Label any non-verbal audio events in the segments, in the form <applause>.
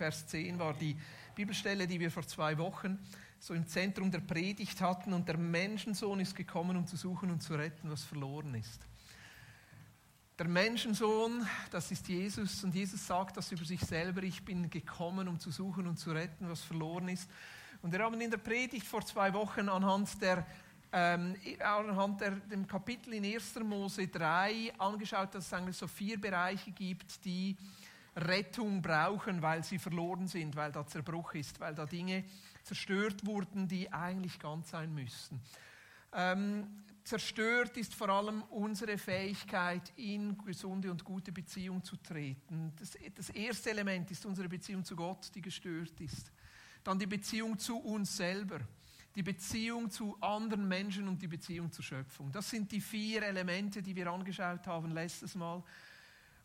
19, Vers 10 war die Bibelstelle, die wir vor zwei Wochen so im Zentrum der Predigt hatten. Und der Menschensohn ist gekommen, um zu suchen und zu retten, was verloren ist. Der Menschensohn, das ist Jesus. Und Jesus sagt das über sich selber. Ich bin gekommen, um zu suchen und zu retten, was verloren ist. Und wir haben in der Predigt vor zwei Wochen anhand der ähm, anhand der, dem Kapitel in 1. Mose 3 angeschaut, dass es eigentlich so vier Bereiche gibt, die Rettung brauchen, weil sie verloren sind, weil da Zerbruch ist, weil da Dinge zerstört wurden, die eigentlich ganz sein müssten. Ähm, zerstört ist vor allem unsere Fähigkeit, in gesunde und gute Beziehung zu treten. Das, das erste Element ist unsere Beziehung zu Gott, die gestört ist. Dann die Beziehung zu uns selber die Beziehung zu anderen Menschen und die Beziehung zur Schöpfung. Das sind die vier Elemente, die wir angeschaut haben letztes Mal,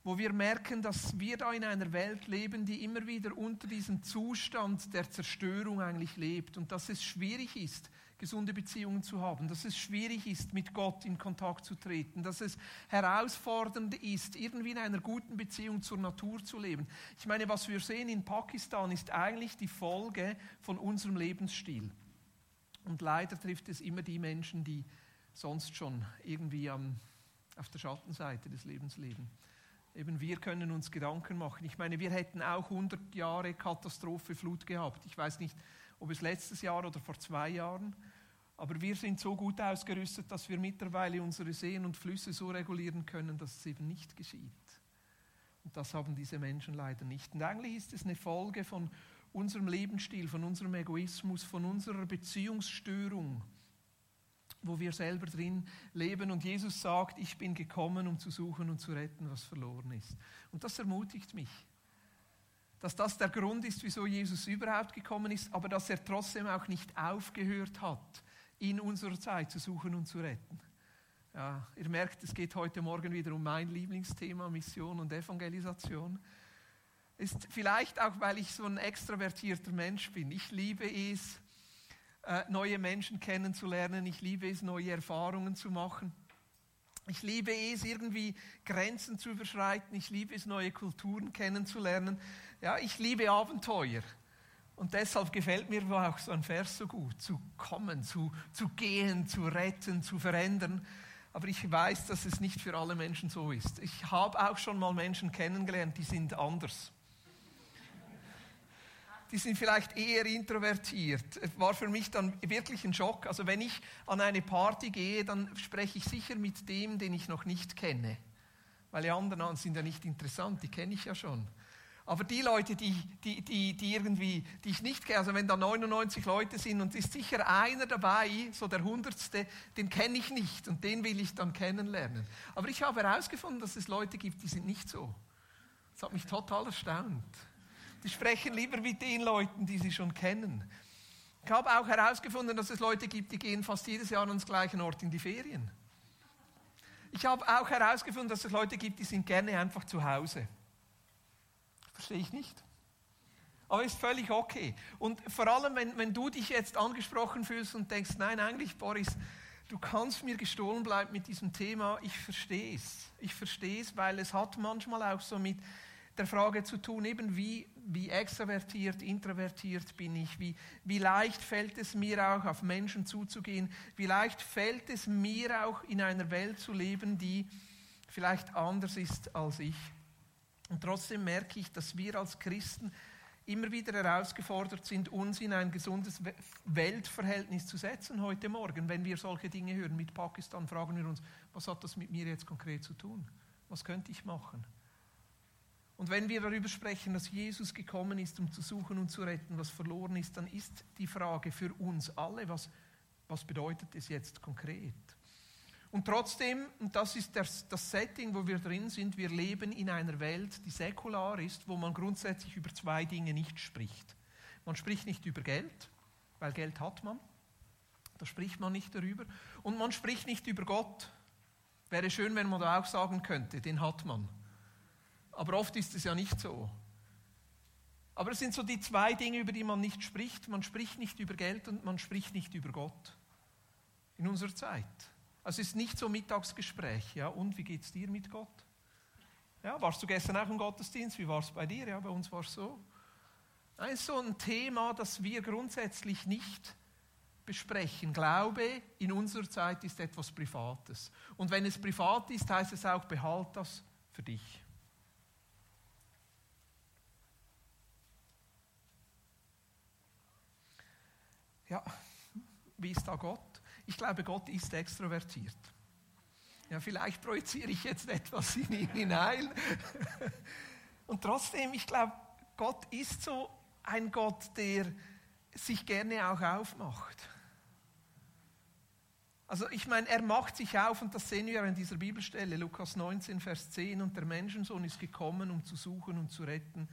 wo wir merken, dass wir da in einer Welt leben, die immer wieder unter diesem Zustand der Zerstörung eigentlich lebt und dass es schwierig ist, gesunde Beziehungen zu haben, dass es schwierig ist, mit Gott in Kontakt zu treten, dass es herausfordernd ist, irgendwie in einer guten Beziehung zur Natur zu leben. Ich meine, was wir sehen in Pakistan ist eigentlich die Folge von unserem Lebensstil. Und leider trifft es immer die Menschen, die sonst schon irgendwie am, auf der Schattenseite des Lebens leben. Eben wir können uns Gedanken machen. Ich meine, wir hätten auch 100 Jahre Katastrophe, Flut gehabt. Ich weiß nicht, ob es letztes Jahr oder vor zwei Jahren, aber wir sind so gut ausgerüstet, dass wir mittlerweile unsere Seen und Flüsse so regulieren können, dass es eben nicht geschieht. Und das haben diese Menschen leider nicht. Und eigentlich ist es eine Folge von unserem Lebensstil, von unserem Egoismus, von unserer Beziehungsstörung, wo wir selber drin leben. Und Jesus sagt, ich bin gekommen, um zu suchen und zu retten, was verloren ist. Und das ermutigt mich, dass das der Grund ist, wieso Jesus überhaupt gekommen ist, aber dass er trotzdem auch nicht aufgehört hat, in unserer Zeit zu suchen und zu retten. Ja, ihr merkt, es geht heute Morgen wieder um mein Lieblingsthema, Mission und Evangelisation ist vielleicht auch, weil ich so ein extrovertierter Mensch bin. Ich liebe es, neue Menschen kennenzulernen. Ich liebe es, neue Erfahrungen zu machen. Ich liebe es, irgendwie Grenzen zu überschreiten. Ich liebe es, neue Kulturen kennenzulernen. Ja, ich liebe Abenteuer. Und deshalb gefällt mir auch so ein Vers so gut, zu kommen, zu, zu gehen, zu retten, zu verändern. Aber ich weiß, dass es nicht für alle Menschen so ist. Ich habe auch schon mal Menschen kennengelernt, die sind anders die sind vielleicht eher introvertiert. War für mich dann wirklich ein Schock. Also wenn ich an eine Party gehe, dann spreche ich sicher mit dem, den ich noch nicht kenne. Weil die anderen sind ja nicht interessant, die kenne ich ja schon. Aber die Leute, die, die, die, die irgendwie, die ich nicht kenne, also wenn da 99 Leute sind und ist sicher einer dabei, so der Hundertste, den kenne ich nicht und den will ich dann kennenlernen. Aber ich habe herausgefunden, dass es Leute gibt, die sind nicht so. Das hat mich total erstaunt. Die sprechen lieber mit den Leuten, die sie schon kennen. Ich habe auch herausgefunden, dass es Leute gibt, die gehen fast jedes Jahr an den gleichen Ort in die Ferien. Ich habe auch herausgefunden, dass es Leute gibt, die sind gerne einfach zu Hause. Verstehe ich nicht. Aber ist völlig okay. Und vor allem, wenn, wenn du dich jetzt angesprochen fühlst und denkst, nein, eigentlich, Boris, du kannst mir gestohlen bleiben mit diesem Thema, ich verstehe es. Ich verstehe es, weil es hat manchmal auch so mit der Frage zu tun, eben wie wie extrovertiert, introvertiert bin ich, wie, wie leicht fällt es mir auch, auf Menschen zuzugehen, wie leicht fällt es mir auch, in einer Welt zu leben, die vielleicht anders ist als ich. Und trotzdem merke ich, dass wir als Christen immer wieder herausgefordert sind, uns in ein gesundes Weltverhältnis zu setzen heute Morgen. Wenn wir solche Dinge hören mit Pakistan, fragen wir uns, was hat das mit mir jetzt konkret zu tun? Was könnte ich machen? Und wenn wir darüber sprechen, dass Jesus gekommen ist, um zu suchen und zu retten, was verloren ist, dann ist die Frage für uns alle, was, was bedeutet es jetzt konkret? Und trotzdem, und das ist das, das Setting, wo wir drin sind, wir leben in einer Welt, die säkular ist, wo man grundsätzlich über zwei Dinge nicht spricht. Man spricht nicht über Geld, weil Geld hat man. Da spricht man nicht darüber. Und man spricht nicht über Gott. Wäre schön, wenn man da auch sagen könnte, den hat man. Aber oft ist es ja nicht so. Aber es sind so die zwei Dinge, über die man nicht spricht. Man spricht nicht über Geld und man spricht nicht über Gott. In unserer Zeit. Also es ist nicht so Mittagsgespräch. Ja, und wie geht es dir mit Gott? Ja, warst du gestern auch im Gottesdienst? Wie war es bei dir? Ja, bei uns war es so. Das ist so ein Thema, das wir grundsätzlich nicht besprechen. Glaube in unserer Zeit ist etwas Privates. Und wenn es privat ist, heißt es auch, behalt das für dich. Ja, wie ist da Gott? Ich glaube, Gott ist extrovertiert. Ja, vielleicht projiziere ich jetzt etwas in ihn hinein. Und trotzdem, ich glaube, Gott ist so ein Gott, der sich gerne auch aufmacht. Also ich meine, er macht sich auf und das sehen wir in dieser Bibelstelle, Lukas 19, Vers 10, und der Menschensohn ist gekommen, um zu suchen und zu retten,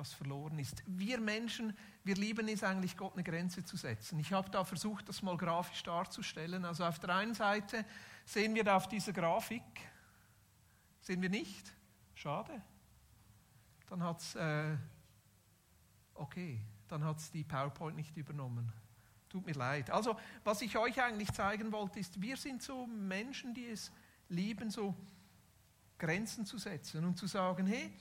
was verloren ist. Wir Menschen, wir lieben es eigentlich, Gott eine Grenze zu setzen. Ich habe da versucht, das mal grafisch darzustellen. Also auf der einen Seite sehen wir da auf dieser Grafik, sehen wir nicht? Schade. Dann hat es, äh, okay, dann hat es die PowerPoint nicht übernommen. Tut mir leid. Also, was ich euch eigentlich zeigen wollte, ist, wir sind so Menschen, die es lieben, so Grenzen zu setzen und zu sagen, hey,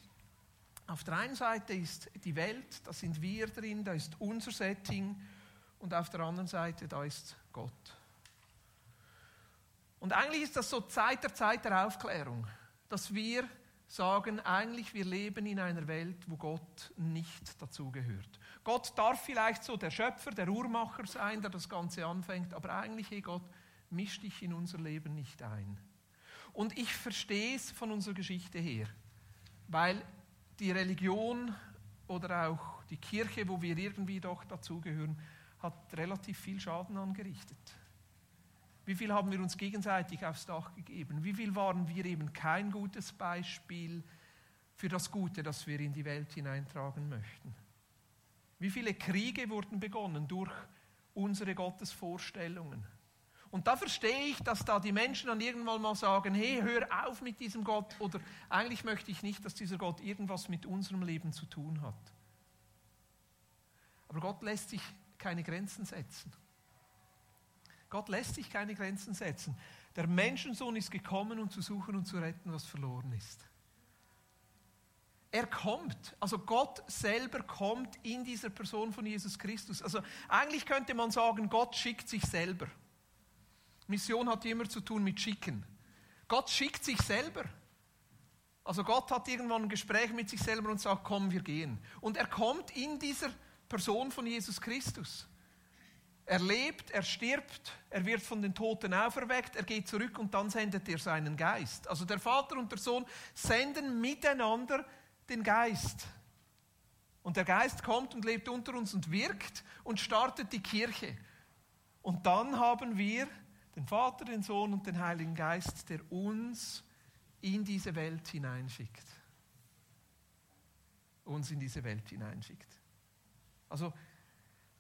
auf der einen Seite ist die Welt, da sind wir drin, da ist unser Setting und auf der anderen Seite, da ist Gott. Und eigentlich ist das so Zeit der Zeit der Aufklärung, dass wir sagen, eigentlich wir leben in einer Welt, wo Gott nicht dazugehört. Gott darf vielleicht so der Schöpfer, der Uhrmacher sein, der das Ganze anfängt, aber eigentlich, hey Gott, misch dich in unser Leben nicht ein. Und ich verstehe es von unserer Geschichte her, weil die Religion oder auch die Kirche, wo wir irgendwie doch dazugehören, hat relativ viel Schaden angerichtet. Wie viel haben wir uns gegenseitig aufs Dach gegeben? Wie viel waren wir eben kein gutes Beispiel für das Gute, das wir in die Welt hineintragen möchten? Wie viele Kriege wurden begonnen durch unsere Gottesvorstellungen? Und da verstehe ich, dass da die Menschen dann irgendwann mal sagen, hey, hör auf mit diesem Gott oder eigentlich möchte ich nicht, dass dieser Gott irgendwas mit unserem Leben zu tun hat. Aber Gott lässt sich keine Grenzen setzen. Gott lässt sich keine Grenzen setzen. Der Menschensohn ist gekommen, um zu suchen und zu retten, was verloren ist. Er kommt, also Gott selber kommt in dieser Person von Jesus Christus. Also eigentlich könnte man sagen, Gott schickt sich selber. Mission hat immer zu tun mit Schicken. Gott schickt sich selber. Also Gott hat irgendwann ein Gespräch mit sich selber und sagt, komm, wir gehen. Und er kommt in dieser Person von Jesus Christus. Er lebt, er stirbt, er wird von den Toten auferweckt, er geht zurück und dann sendet er seinen Geist. Also der Vater und der Sohn senden miteinander den Geist. Und der Geist kommt und lebt unter uns und wirkt und startet die Kirche. Und dann haben wir den Vater, den Sohn und den Heiligen Geist, der uns in diese Welt hineinschickt. Uns in diese Welt hineinschickt. Also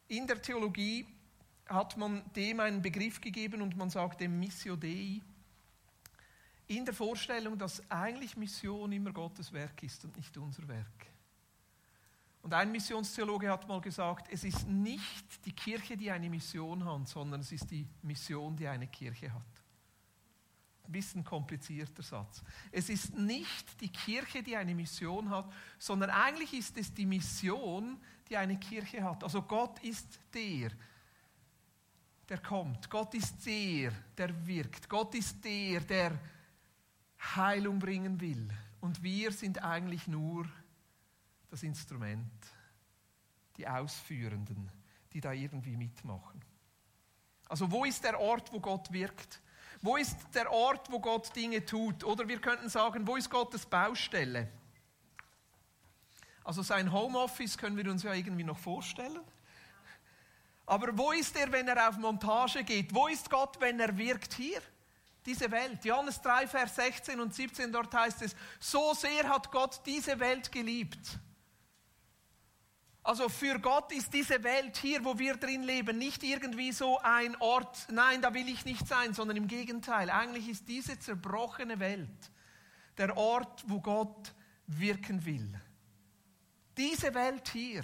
in der Theologie hat man dem einen Begriff gegeben und man sagt dem Missio Dei. In der Vorstellung, dass eigentlich Mission immer Gottes Werk ist und nicht unser Werk. Und ein Missionstheologe hat mal gesagt, es ist nicht die Kirche, die eine Mission hat, sondern es ist die Mission, die eine Kirche hat. Ein bisschen komplizierter Satz. Es ist nicht die Kirche, die eine Mission hat, sondern eigentlich ist es die Mission, die eine Kirche hat. Also Gott ist der, der kommt. Gott ist der, der wirkt. Gott ist der, der Heilung bringen will. Und wir sind eigentlich nur das Instrument, die Ausführenden, die da irgendwie mitmachen. Also wo ist der Ort, wo Gott wirkt? Wo ist der Ort, wo Gott Dinge tut? Oder wir könnten sagen, wo ist Gottes Baustelle? Also sein Homeoffice können wir uns ja irgendwie noch vorstellen. Aber wo ist er, wenn er auf Montage geht? Wo ist Gott, wenn er wirkt hier? Diese Welt. Johannes 3, Vers 16 und 17, dort heißt es, so sehr hat Gott diese Welt geliebt. Also für Gott ist diese Welt hier, wo wir drin leben, nicht irgendwie so ein Ort, nein, da will ich nicht sein, sondern im Gegenteil. Eigentlich ist diese zerbrochene Welt der Ort, wo Gott wirken will. Diese Welt hier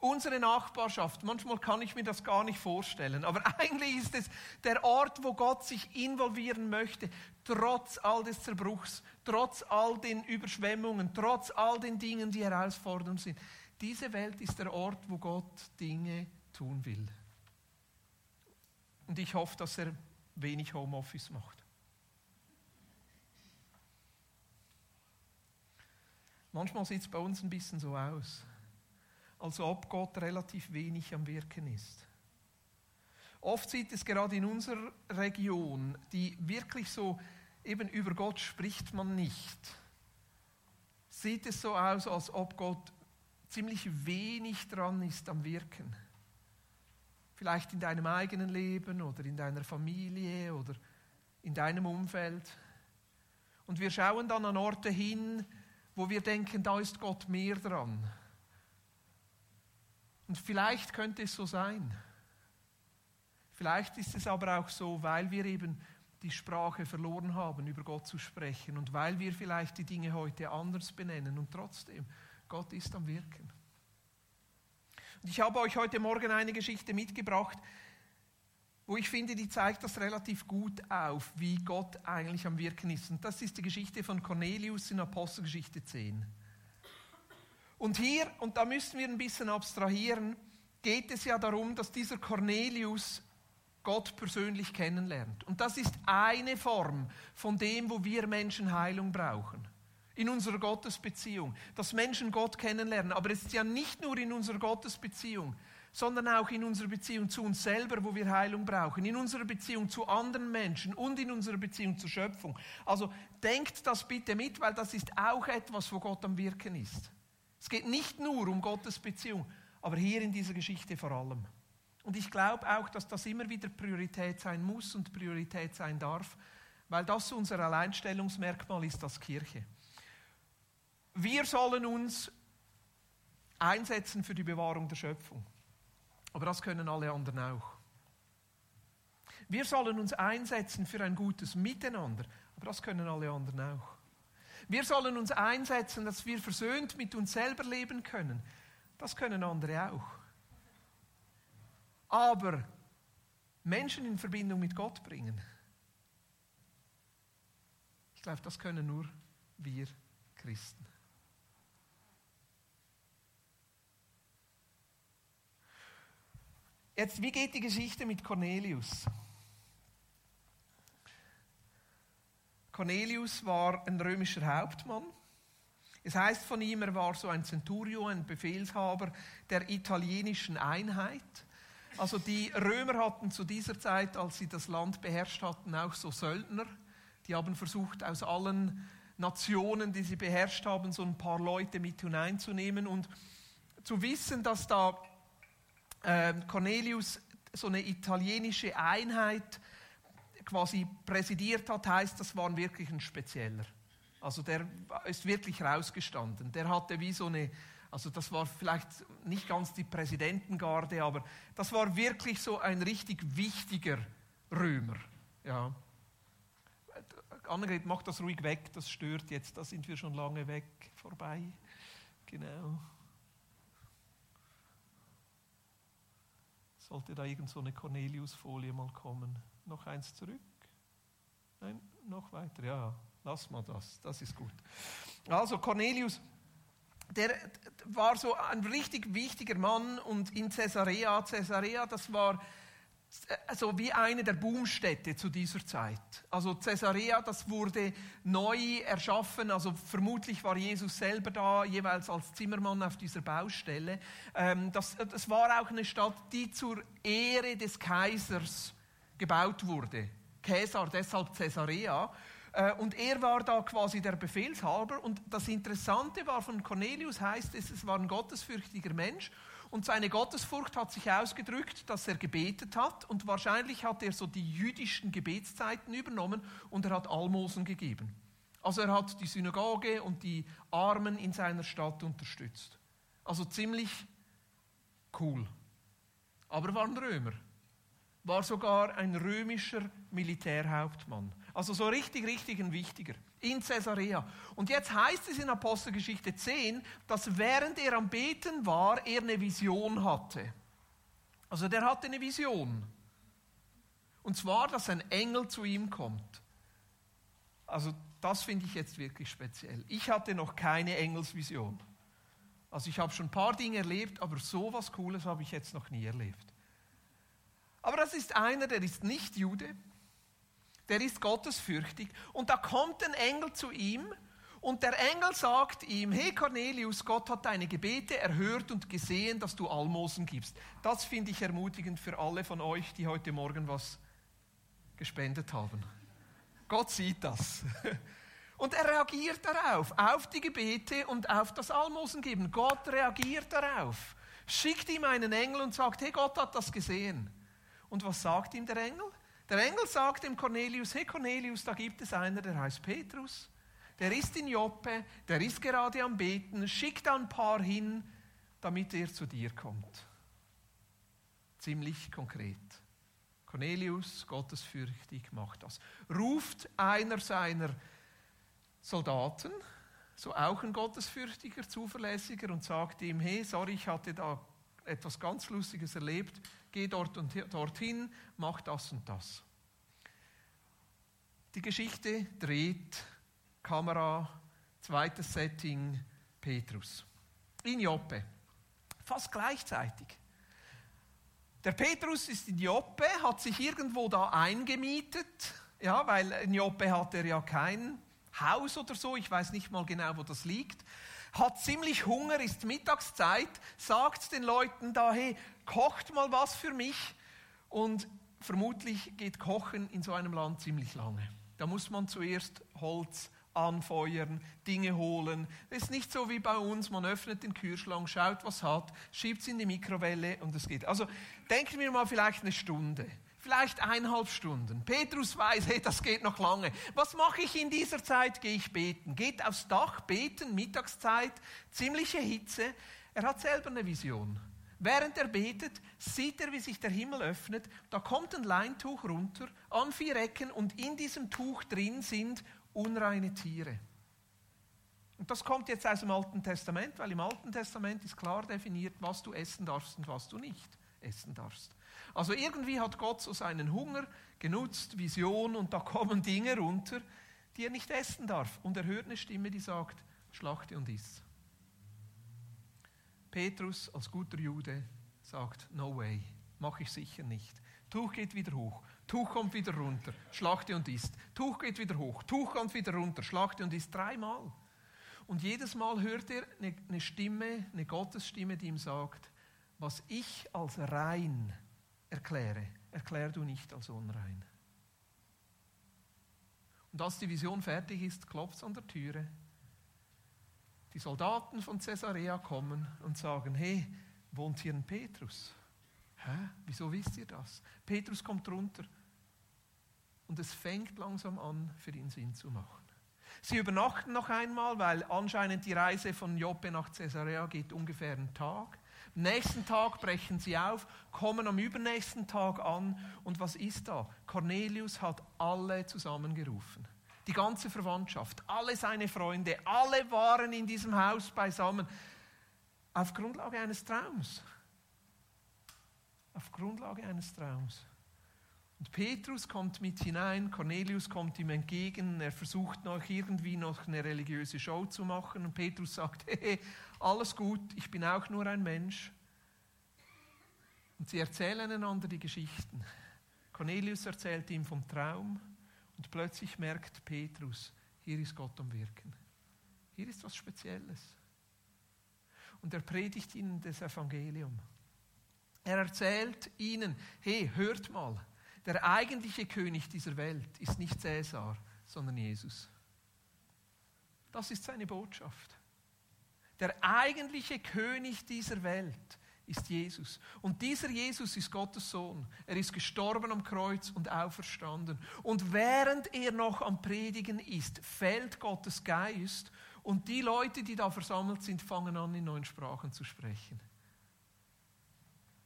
Unsere Nachbarschaft, manchmal kann ich mir das gar nicht vorstellen, aber <laughs> eigentlich ist es der Ort, wo Gott sich involvieren möchte, trotz all des Zerbruchs, trotz all den Überschwemmungen, trotz all den Dingen, die herausfordernd sind. Diese Welt ist der Ort, wo Gott Dinge tun will. Und ich hoffe, dass er wenig Homeoffice macht. Manchmal sieht es bei uns ein bisschen so aus, als ob Gott relativ wenig am Wirken ist. Oft sieht es gerade in unserer Region, die wirklich so eben über Gott spricht man nicht, sieht es so aus, als ob Gott ziemlich wenig dran ist am Wirken. Vielleicht in deinem eigenen Leben oder in deiner Familie oder in deinem Umfeld. Und wir schauen dann an Orte hin, wo wir denken, da ist Gott mehr dran. Und vielleicht könnte es so sein. Vielleicht ist es aber auch so, weil wir eben die Sprache verloren haben, über Gott zu sprechen und weil wir vielleicht die Dinge heute anders benennen und trotzdem, Gott ist am Wirken. Und ich habe euch heute Morgen eine Geschichte mitgebracht, wo ich finde, die zeigt das relativ gut auf, wie Gott eigentlich am Wirken ist. Und das ist die Geschichte von Cornelius in Apostelgeschichte 10. Und hier, und da müssen wir ein bisschen abstrahieren, geht es ja darum, dass dieser Cornelius Gott persönlich kennenlernt. Und das ist eine Form von dem, wo wir Menschen Heilung brauchen in unserer Gottesbeziehung, dass Menschen Gott kennenlernen. Aber es ist ja nicht nur in unserer Gottesbeziehung, sondern auch in unserer Beziehung zu uns selber, wo wir Heilung brauchen, in unserer Beziehung zu anderen Menschen und in unserer Beziehung zur Schöpfung. Also denkt das bitte mit, weil das ist auch etwas, wo Gott am Wirken ist. Es geht nicht nur um Gottes Beziehung, aber hier in dieser Geschichte vor allem. Und ich glaube auch, dass das immer wieder Priorität sein muss und Priorität sein darf, weil das unser Alleinstellungsmerkmal ist als Kirche. Wir sollen uns einsetzen für die Bewahrung der Schöpfung. Aber das können alle anderen auch. Wir sollen uns einsetzen für ein gutes Miteinander. Aber das können alle anderen auch. Wir sollen uns einsetzen, dass wir versöhnt mit uns selber leben können. Das können andere auch. Aber Menschen in Verbindung mit Gott bringen, ich glaube, das können nur wir Christen. Jetzt, wie geht die Geschichte mit Cornelius? Cornelius war ein römischer Hauptmann. Es heißt von ihm, er war so ein Centurio, ein Befehlshaber der italienischen Einheit. Also die Römer hatten zu dieser Zeit, als sie das Land beherrscht hatten, auch so Söldner. Die haben versucht, aus allen Nationen, die sie beherrscht haben, so ein paar Leute mit hineinzunehmen und zu wissen, dass da Cornelius so eine italienische Einheit quasi präsidiert hat, heißt, das war wirklich ein Spezieller. Also der ist wirklich rausgestanden. Der hatte wie so eine, also das war vielleicht nicht ganz die Präsidentengarde, aber das war wirklich so ein richtig wichtiger Römer. Ja. Annegret, mach das ruhig weg, das stört jetzt, da sind wir schon lange weg, vorbei. Genau. Sollte da irgend so eine Cornelius-Folie mal kommen. Noch eins zurück? Nein, noch weiter. Ja, lass mal das. Das ist gut. Also Cornelius, der war so ein richtig wichtiger Mann und in Caesarea, Caesarea, das war also wie eine der Boomstädte zu dieser Zeit. Also Caesarea, das wurde neu erschaffen, also vermutlich war Jesus selber da, jeweils als Zimmermann auf dieser Baustelle. Ähm, das, das war auch eine Stadt, die zur Ehre des Kaisers gebaut wurde. Caesar, deshalb Caesarea. Äh, und er war da quasi der Befehlshaber. Und das Interessante war von Cornelius heißt es, es war ein gottesfürchtiger Mensch und seine Gottesfurcht hat sich ausgedrückt, dass er gebetet hat und wahrscheinlich hat er so die jüdischen Gebetszeiten übernommen und er hat Almosen gegeben. Also er hat die Synagoge und die Armen in seiner Stadt unterstützt. Also ziemlich cool. Aber war ein Römer. War sogar ein römischer Militärhauptmann. Also so richtig, richtig ein wichtiger in Caesarea. Und jetzt heißt es in Apostelgeschichte 10, dass während er am Beten war, er eine Vision hatte. Also der hatte eine Vision. Und zwar, dass ein Engel zu ihm kommt. Also das finde ich jetzt wirklich speziell. Ich hatte noch keine Engelsvision. Also ich habe schon ein paar Dinge erlebt, aber so was Cooles habe ich jetzt noch nie erlebt. Aber das ist einer, der ist nicht Jude, der ist gottesfürchtig und da kommt ein Engel zu ihm und der Engel sagt ihm, hey Cornelius, Gott hat deine Gebete erhört und gesehen, dass du Almosen gibst. Das finde ich ermutigend für alle von euch, die heute Morgen was gespendet haben. Gott sieht das. <laughs> Und er reagiert darauf, auf die Gebete und auf das Almosen geben. Gott reagiert darauf. Schickt ihm einen Engel und sagt, hey, Gott hat das gesehen. Und was sagt ihm der Engel? Der Engel sagt dem Cornelius, hey Cornelius, da gibt es einer, der heißt Petrus. Der ist in Joppe, der ist gerade am Beten, schickt ein paar hin, damit er zu dir kommt. Ziemlich konkret. Cornelius, gottesfürchtig, macht das. Ruft einer seiner Soldaten, so auch ein gottesfürchtiger, zuverlässiger, und sagt ihm, hey, sorry, ich hatte da etwas ganz Lustiges erlebt, geh dort und dorthin, mach das und das. Die Geschichte dreht, Kamera, zweites Setting, Petrus. In Joppe. Fast gleichzeitig. Der Petrus ist in Joppe, hat sich irgendwo da eingemietet, ja, weil in Joppe hat er ja kein Haus oder so, ich weiß nicht mal genau, wo das liegt. Hat ziemlich Hunger, ist Mittagszeit, sagt den Leuten da, hey, kocht mal was für mich. Und vermutlich geht Kochen in so einem Land ziemlich lange. Da muss man zuerst Holz anfeuern, Dinge holen. Das ist nicht so wie bei uns, man öffnet den Kühlschrank, schaut, was hat, schiebt es in die Mikrowelle und es geht. Also denken wir mal vielleicht eine Stunde, vielleicht eineinhalb Stunden. Petrus weiß, hey, das geht noch lange. Was mache ich in dieser Zeit? Gehe ich beten. Geht aufs Dach beten, Mittagszeit, ziemliche Hitze. Er hat selber eine Vision. Während er betet, sieht er, wie sich der Himmel öffnet. Da kommt ein Leintuch runter an vier Ecken und in diesem Tuch drin sind unreine Tiere. Und das kommt jetzt aus dem Alten Testament, weil im Alten Testament ist klar definiert, was du essen darfst und was du nicht essen darfst. Also irgendwie hat Gott so seinen Hunger genutzt, Vision, und da kommen Dinge runter, die er nicht essen darf. Und er hört eine Stimme, die sagt, schlachte und iss. Petrus als guter Jude sagt, no way, mache ich sicher nicht. Tuch geht wieder hoch, Tuch kommt wieder runter, schlachte und isst. Tuch geht wieder hoch, Tuch kommt wieder runter, schlachte und isst. Dreimal. Und jedes Mal hört er eine Stimme, eine Gottesstimme, die ihm sagt, was ich als rein erkläre, erklär du nicht als unrein. Und als die Vision fertig ist, klopft es an der Türe. Die Soldaten von Caesarea kommen und sagen, hey, wohnt hier ein Petrus? Hä? Wieso wisst ihr das? Petrus kommt runter. Und es fängt langsam an, für ihn Sinn zu machen. Sie übernachten noch einmal, weil anscheinend die Reise von Joppe nach Caesarea geht ungefähr einen Tag. Am nächsten Tag brechen sie auf, kommen am übernächsten Tag an. Und was ist da? Cornelius hat alle zusammengerufen. Die ganze Verwandtschaft, alle seine Freunde, alle waren in diesem Haus beisammen. Auf Grundlage eines Traums. Auf Grundlage eines Traums. Und Petrus kommt mit hinein, Cornelius kommt ihm entgegen, er versucht noch irgendwie noch eine religiöse Show zu machen und Petrus sagt, <laughs> hey, alles gut, ich bin auch nur ein Mensch. Und sie erzählen einander die Geschichten. Cornelius erzählt ihm vom Traum und plötzlich merkt Petrus, hier ist Gott am Wirken. Hier ist was Spezielles. Und er predigt ihnen das Evangelium. Er erzählt ihnen, hey, hört mal, der eigentliche König dieser Welt ist nicht Cäsar, sondern Jesus. Das ist seine Botschaft. Der eigentliche König dieser Welt ist Jesus. Und dieser Jesus ist Gottes Sohn. Er ist gestorben am Kreuz und auferstanden. Und während er noch am Predigen ist, fällt Gottes Geist und die Leute, die da versammelt sind, fangen an, in neuen Sprachen zu sprechen.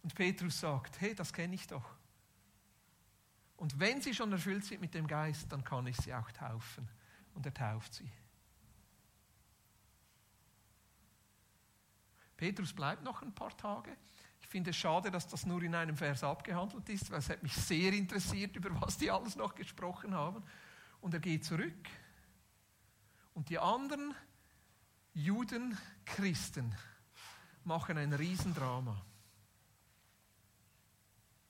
Und Petrus sagt, hey, das kenne ich doch. Und wenn sie schon erfüllt sind mit dem Geist, dann kann ich sie auch taufen. Und er tauft sie. Petrus bleibt noch ein paar Tage. Ich finde es schade, dass das nur in einem Vers abgehandelt ist, weil es hat mich sehr interessiert, über was die alles noch gesprochen haben. Und er geht zurück. Und die anderen Juden, Christen, machen ein Riesendrama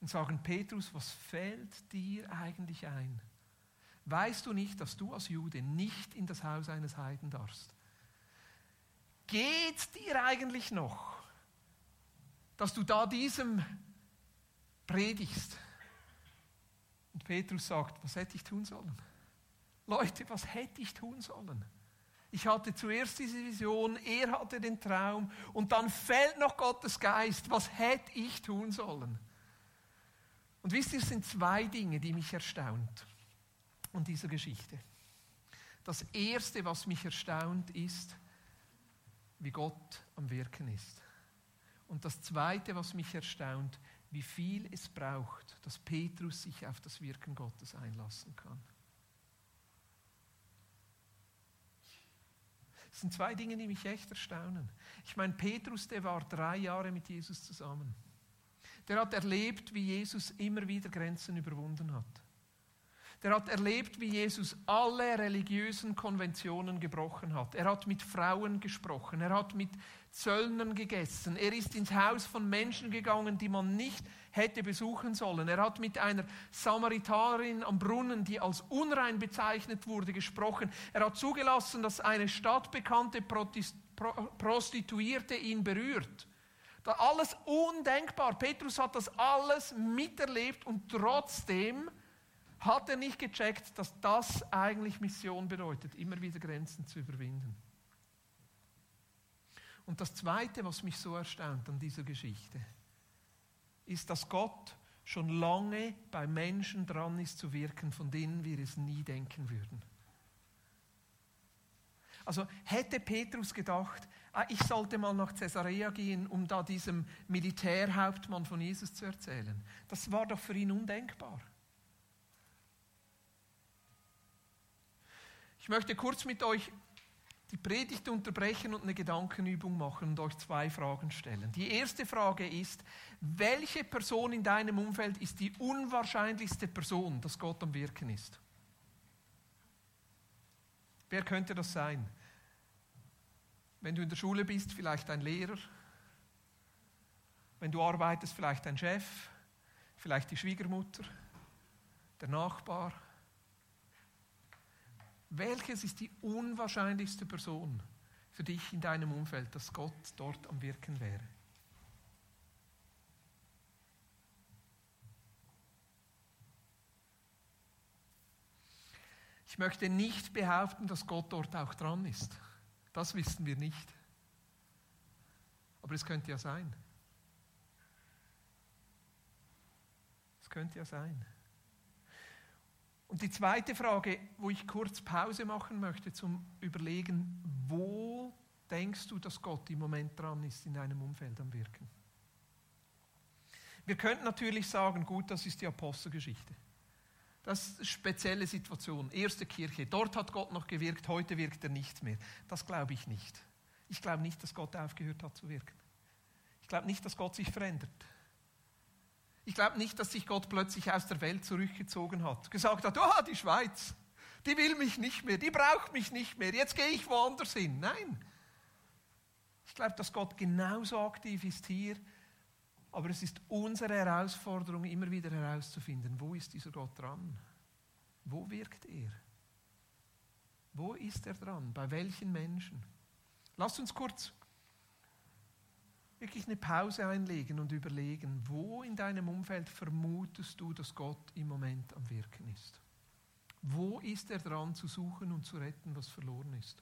und sagen, Petrus, was fällt dir eigentlich ein? Weißt du nicht, dass du als Jude nicht in das Haus eines Heiden darfst? Geht dir eigentlich noch, dass du da diesem predigst? Und Petrus sagt, was hätte ich tun sollen? Leute, was hätte ich tun sollen? Ich hatte zuerst diese Vision, er hatte den Traum und dann fällt noch Gottes Geist. Was hätte ich tun sollen? Und wisst ihr, es sind zwei Dinge, die mich erstaunt an dieser Geschichte. Das erste, was mich erstaunt, ist, wie Gott am Wirken ist. Und das zweite, was mich erstaunt, wie viel es braucht, dass Petrus sich auf das Wirken Gottes einlassen kann. Das sind zwei Dinge, die mich echt erstaunen. Ich meine, Petrus, der war drei Jahre mit Jesus zusammen. Der hat erlebt, wie Jesus immer wieder Grenzen überwunden hat. Der hat erlebt, wie Jesus alle religiösen Konventionen gebrochen hat. Er hat mit Frauen gesprochen, er hat mit Zöllnern gegessen, er ist ins Haus von Menschen gegangen, die man nicht hätte besuchen sollen. Er hat mit einer Samaritanerin am Brunnen, die als unrein bezeichnet wurde, gesprochen. Er hat zugelassen, dass eine stadtbekannte Prostituierte ihn berührt. Alles undenkbar. Petrus hat das alles miterlebt und trotzdem hat er nicht gecheckt, dass das eigentlich Mission bedeutet, immer wieder Grenzen zu überwinden. Und das Zweite, was mich so erstaunt an dieser Geschichte, ist, dass Gott schon lange bei Menschen dran ist zu wirken, von denen wir es nie denken würden. Also hätte Petrus gedacht, ah, ich sollte mal nach Caesarea gehen, um da diesem Militärhauptmann von Jesus zu erzählen. Das war doch für ihn undenkbar. Ich möchte kurz mit euch die Predigt unterbrechen und eine Gedankenübung machen und euch zwei Fragen stellen. Die erste Frage ist, welche Person in deinem Umfeld ist die unwahrscheinlichste Person, dass Gott am Wirken ist? Wer könnte das sein? Wenn du in der Schule bist, vielleicht ein Lehrer. Wenn du arbeitest, vielleicht ein Chef, vielleicht die Schwiegermutter, der Nachbar. Welches ist die unwahrscheinlichste Person für dich in deinem Umfeld, dass Gott dort am Wirken wäre? Ich möchte nicht behaupten, dass Gott dort auch dran ist. Das wissen wir nicht. Aber es könnte ja sein. Es könnte ja sein. Und die zweite Frage, wo ich kurz Pause machen möchte zum Überlegen, wo denkst du, dass Gott im Moment dran ist in deinem Umfeld am Wirken? Wir könnten natürlich sagen, gut, das ist die Apostelgeschichte. Das ist eine spezielle Situation. Erste Kirche, dort hat Gott noch gewirkt, heute wirkt er nicht mehr. Das glaube ich nicht. Ich glaube nicht, dass Gott aufgehört hat zu wirken. Ich glaube nicht, dass Gott sich verändert. Ich glaube nicht, dass sich Gott plötzlich aus der Welt zurückgezogen hat, gesagt hat, oh, die Schweiz, die will mich nicht mehr, die braucht mich nicht mehr, jetzt gehe ich woanders hin. Nein. Ich glaube, dass Gott genauso aktiv ist hier aber es ist unsere Herausforderung, immer wieder herauszufinden, wo ist dieser Gott dran? Wo wirkt er? Wo ist er dran? Bei welchen Menschen? Lasst uns kurz wirklich eine Pause einlegen und überlegen, wo in deinem Umfeld vermutest du, dass Gott im Moment am Wirken ist? Wo ist er dran zu suchen und zu retten, was verloren ist?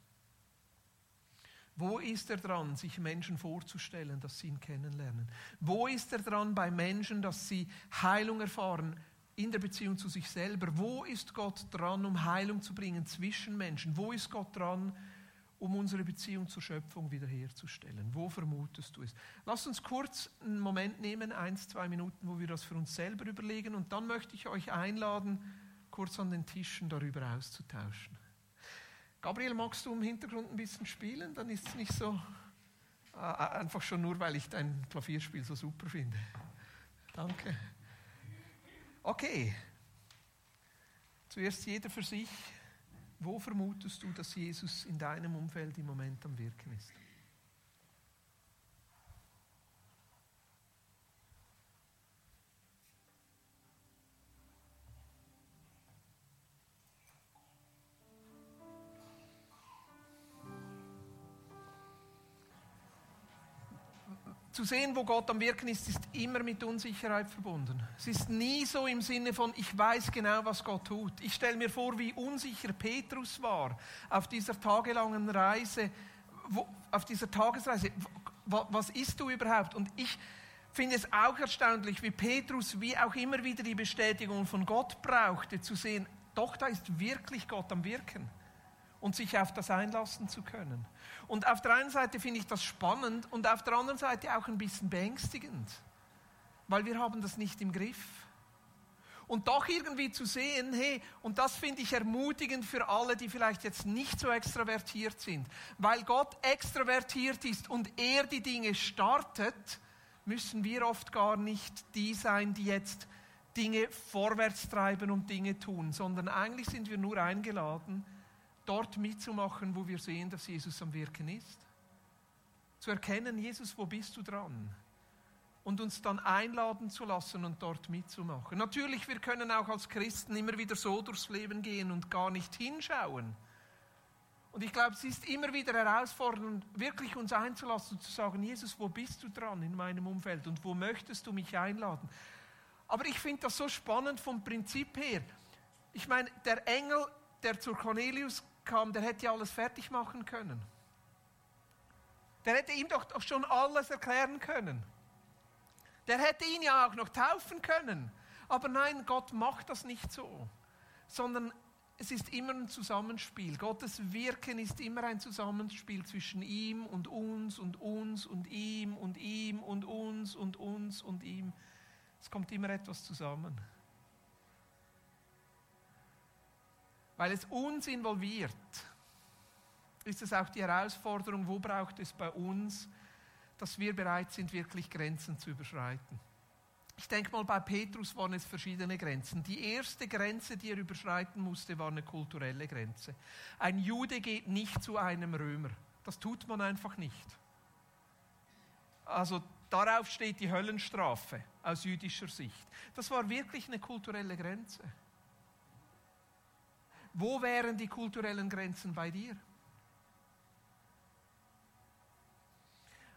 Wo ist er dran, sich Menschen vorzustellen, dass sie ihn kennenlernen? Wo ist er dran bei Menschen, dass sie Heilung erfahren in der Beziehung zu sich selber? Wo ist Gott dran, um Heilung zu bringen zwischen Menschen? Wo ist Gott dran, um unsere Beziehung zur Schöpfung wiederherzustellen? Wo vermutest du es? Lass uns kurz einen Moment nehmen, eins, zwei Minuten, wo wir das für uns selber überlegen und dann möchte ich euch einladen, kurz an den Tischen darüber auszutauschen. Gabriel, magst du im Hintergrund ein bisschen spielen? Dann ist es nicht so äh, einfach schon nur, weil ich dein Klavierspiel so super finde. Danke. Okay. Zuerst jeder für sich. Wo vermutest du, dass Jesus in deinem Umfeld im Moment am Wirken ist? Zu sehen, wo Gott am Wirken ist, ist immer mit Unsicherheit verbunden. Es ist nie so im Sinne von, ich weiß genau, was Gott tut. Ich stelle mir vor, wie unsicher Petrus war auf dieser tagelangen Reise, wo, auf dieser Tagesreise. Was ist du überhaupt? Und ich finde es auch erstaunlich, wie Petrus wie auch immer wieder die Bestätigung von Gott brauchte, zu sehen, doch, da ist wirklich Gott am Wirken und sich auf das einlassen zu können. Und auf der einen Seite finde ich das spannend und auf der anderen Seite auch ein bisschen beängstigend, weil wir haben das nicht im Griff. Und doch irgendwie zu sehen, hey, und das finde ich ermutigend für alle, die vielleicht jetzt nicht so extravertiert sind, weil Gott extravertiert ist und er die Dinge startet, müssen wir oft gar nicht die sein, die jetzt Dinge vorwärts treiben und Dinge tun, sondern eigentlich sind wir nur eingeladen, dort mitzumachen, wo wir sehen, dass Jesus am Wirken ist. Zu erkennen, Jesus, wo bist du dran? Und uns dann einladen zu lassen und dort mitzumachen. Natürlich, wir können auch als Christen immer wieder so durchs Leben gehen und gar nicht hinschauen. Und ich glaube, es ist immer wieder herausfordernd, wirklich uns einzulassen und zu sagen, Jesus, wo bist du dran in meinem Umfeld und wo möchtest du mich einladen? Aber ich finde das so spannend vom Prinzip her. Ich meine, der Engel, der zu Cornelius kam, der hätte ja alles fertig machen können. Der hätte ihm doch schon alles erklären können. Der hätte ihn ja auch noch taufen können. Aber nein, Gott macht das nicht so, sondern es ist immer ein Zusammenspiel. Gottes Wirken ist immer ein Zusammenspiel zwischen ihm und uns und uns und ihm und ihm und uns und uns und ihm. Es kommt immer etwas zusammen. Weil es uns involviert, ist es auch die Herausforderung, wo braucht es bei uns, dass wir bereit sind, wirklich Grenzen zu überschreiten. Ich denke mal, bei Petrus waren es verschiedene Grenzen. Die erste Grenze, die er überschreiten musste, war eine kulturelle Grenze. Ein Jude geht nicht zu einem Römer. Das tut man einfach nicht. Also darauf steht die Höllenstrafe aus jüdischer Sicht. Das war wirklich eine kulturelle Grenze. Wo wären die kulturellen Grenzen bei dir?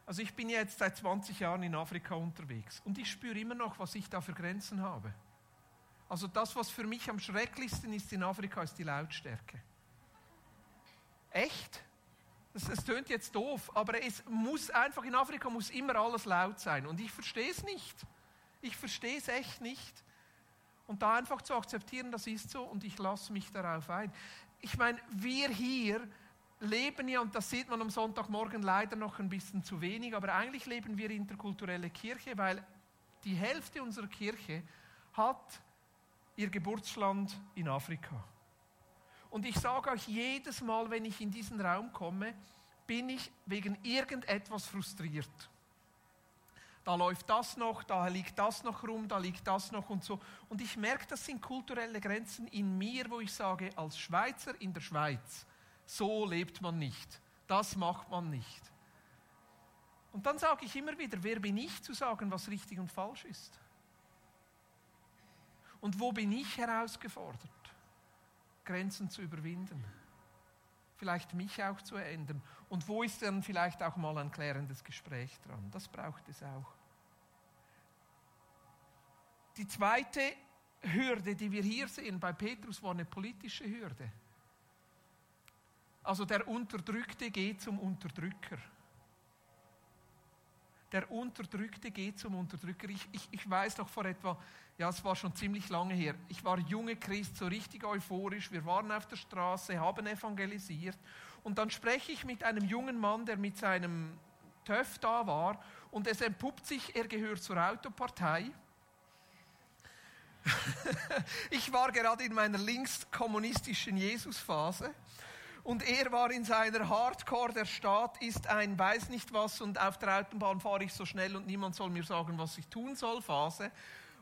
Also ich bin jetzt seit 20 Jahren in Afrika unterwegs und ich spüre immer noch, was ich da für Grenzen habe. Also das, was für mich am schrecklichsten ist in Afrika, ist die Lautstärke. Echt? Das, das tönt jetzt doof, aber es muss einfach in Afrika muss immer alles laut sein und ich verstehe es nicht. Ich verstehe es echt nicht. Und da einfach zu akzeptieren, das ist so und ich lasse mich darauf ein. Ich meine, wir hier leben ja, und das sieht man am Sonntagmorgen leider noch ein bisschen zu wenig, aber eigentlich leben wir interkulturelle Kirche, weil die Hälfte unserer Kirche hat ihr Geburtsland in Afrika. Und ich sage euch jedes Mal, wenn ich in diesen Raum komme, bin ich wegen irgendetwas frustriert da läuft das noch, da liegt das noch rum, da liegt das noch und so. Und ich merke, das sind kulturelle Grenzen in mir, wo ich sage, als Schweizer in der Schweiz, so lebt man nicht, das macht man nicht. Und dann sage ich immer wieder, wer bin ich zu sagen, was richtig und falsch ist? Und wo bin ich herausgefordert, Grenzen zu überwinden? Vielleicht mich auch zu ändern. Und wo ist dann vielleicht auch mal ein klärendes Gespräch dran? Das braucht es auch. Die zweite Hürde, die wir hier sehen bei Petrus, war eine politische Hürde. Also der Unterdrückte geht zum Unterdrücker. Der Unterdrückte geht zum Unterdrücker. Ich, ich, ich weiß noch vor etwa, ja, es war schon ziemlich lange her. Ich war junge Christ, so richtig euphorisch. Wir waren auf der Straße, haben evangelisiert. Und dann spreche ich mit einem jungen Mann, der mit seinem TÜV da war. Und es entpuppt sich, er gehört zur Autopartei. <laughs> ich war gerade in meiner linkskommunistischen Jesusphase. Und er war in seiner Hardcore, der Staat ist ein weiß nicht was und auf der Autobahn fahre ich so schnell und niemand soll mir sagen, was ich tun soll, Phase.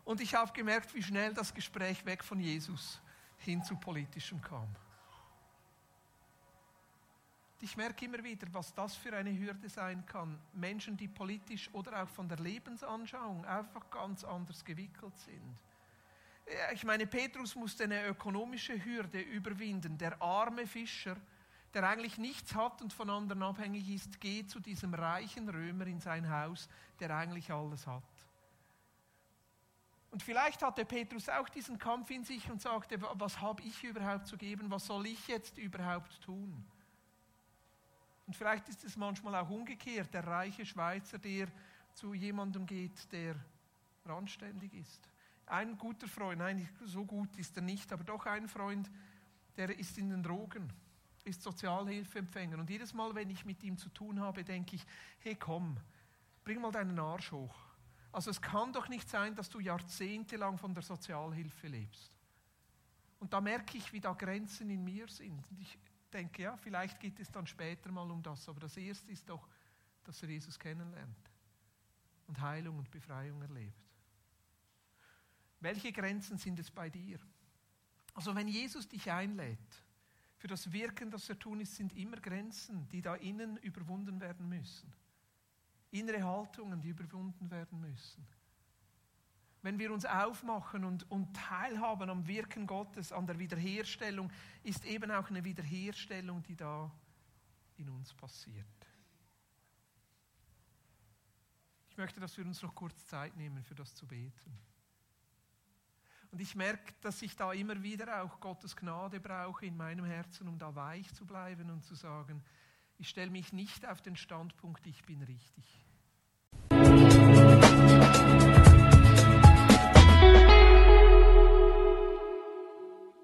Und ich habe gemerkt, wie schnell das Gespräch weg von Jesus hin zu politischem kam. Ich merke immer wieder, was das für eine Hürde sein kann. Menschen, die politisch oder auch von der Lebensanschauung einfach ganz anders gewickelt sind. Ich meine, Petrus musste eine ökonomische Hürde überwinden. Der arme Fischer, der eigentlich nichts hat und von anderen abhängig ist, geht zu diesem reichen Römer in sein Haus, der eigentlich alles hat. Und vielleicht hatte Petrus auch diesen Kampf in sich und sagte, was habe ich überhaupt zu geben, was soll ich jetzt überhaupt tun? Und vielleicht ist es manchmal auch umgekehrt, der reiche Schweizer, der zu jemandem geht, der randständig ist. Ein guter Freund, nein, so gut ist er nicht, aber doch ein Freund, der ist in den Drogen, ist Sozialhilfeempfänger. Und jedes Mal, wenn ich mit ihm zu tun habe, denke ich, hey komm, bring mal deinen Arsch hoch. Also es kann doch nicht sein, dass du jahrzehntelang von der Sozialhilfe lebst. Und da merke ich, wie da Grenzen in mir sind. Und ich denke, ja, vielleicht geht es dann später mal um das, aber das Erste ist doch, dass er Jesus kennenlernt und Heilung und Befreiung erlebt. Welche Grenzen sind es bei dir? Also wenn Jesus dich einlädt, für das Wirken, das er tun ist, sind immer Grenzen, die da innen überwunden werden müssen. Innere Haltungen, die überwunden werden müssen. Wenn wir uns aufmachen und, und teilhaben am Wirken Gottes, an der Wiederherstellung, ist eben auch eine Wiederherstellung, die da in uns passiert. Ich möchte, dass wir uns noch kurz Zeit nehmen, für das zu beten. Und ich merke, dass ich da immer wieder auch Gottes Gnade brauche in meinem Herzen, um da weich zu bleiben und zu sagen, ich stelle mich nicht auf den Standpunkt, ich bin richtig.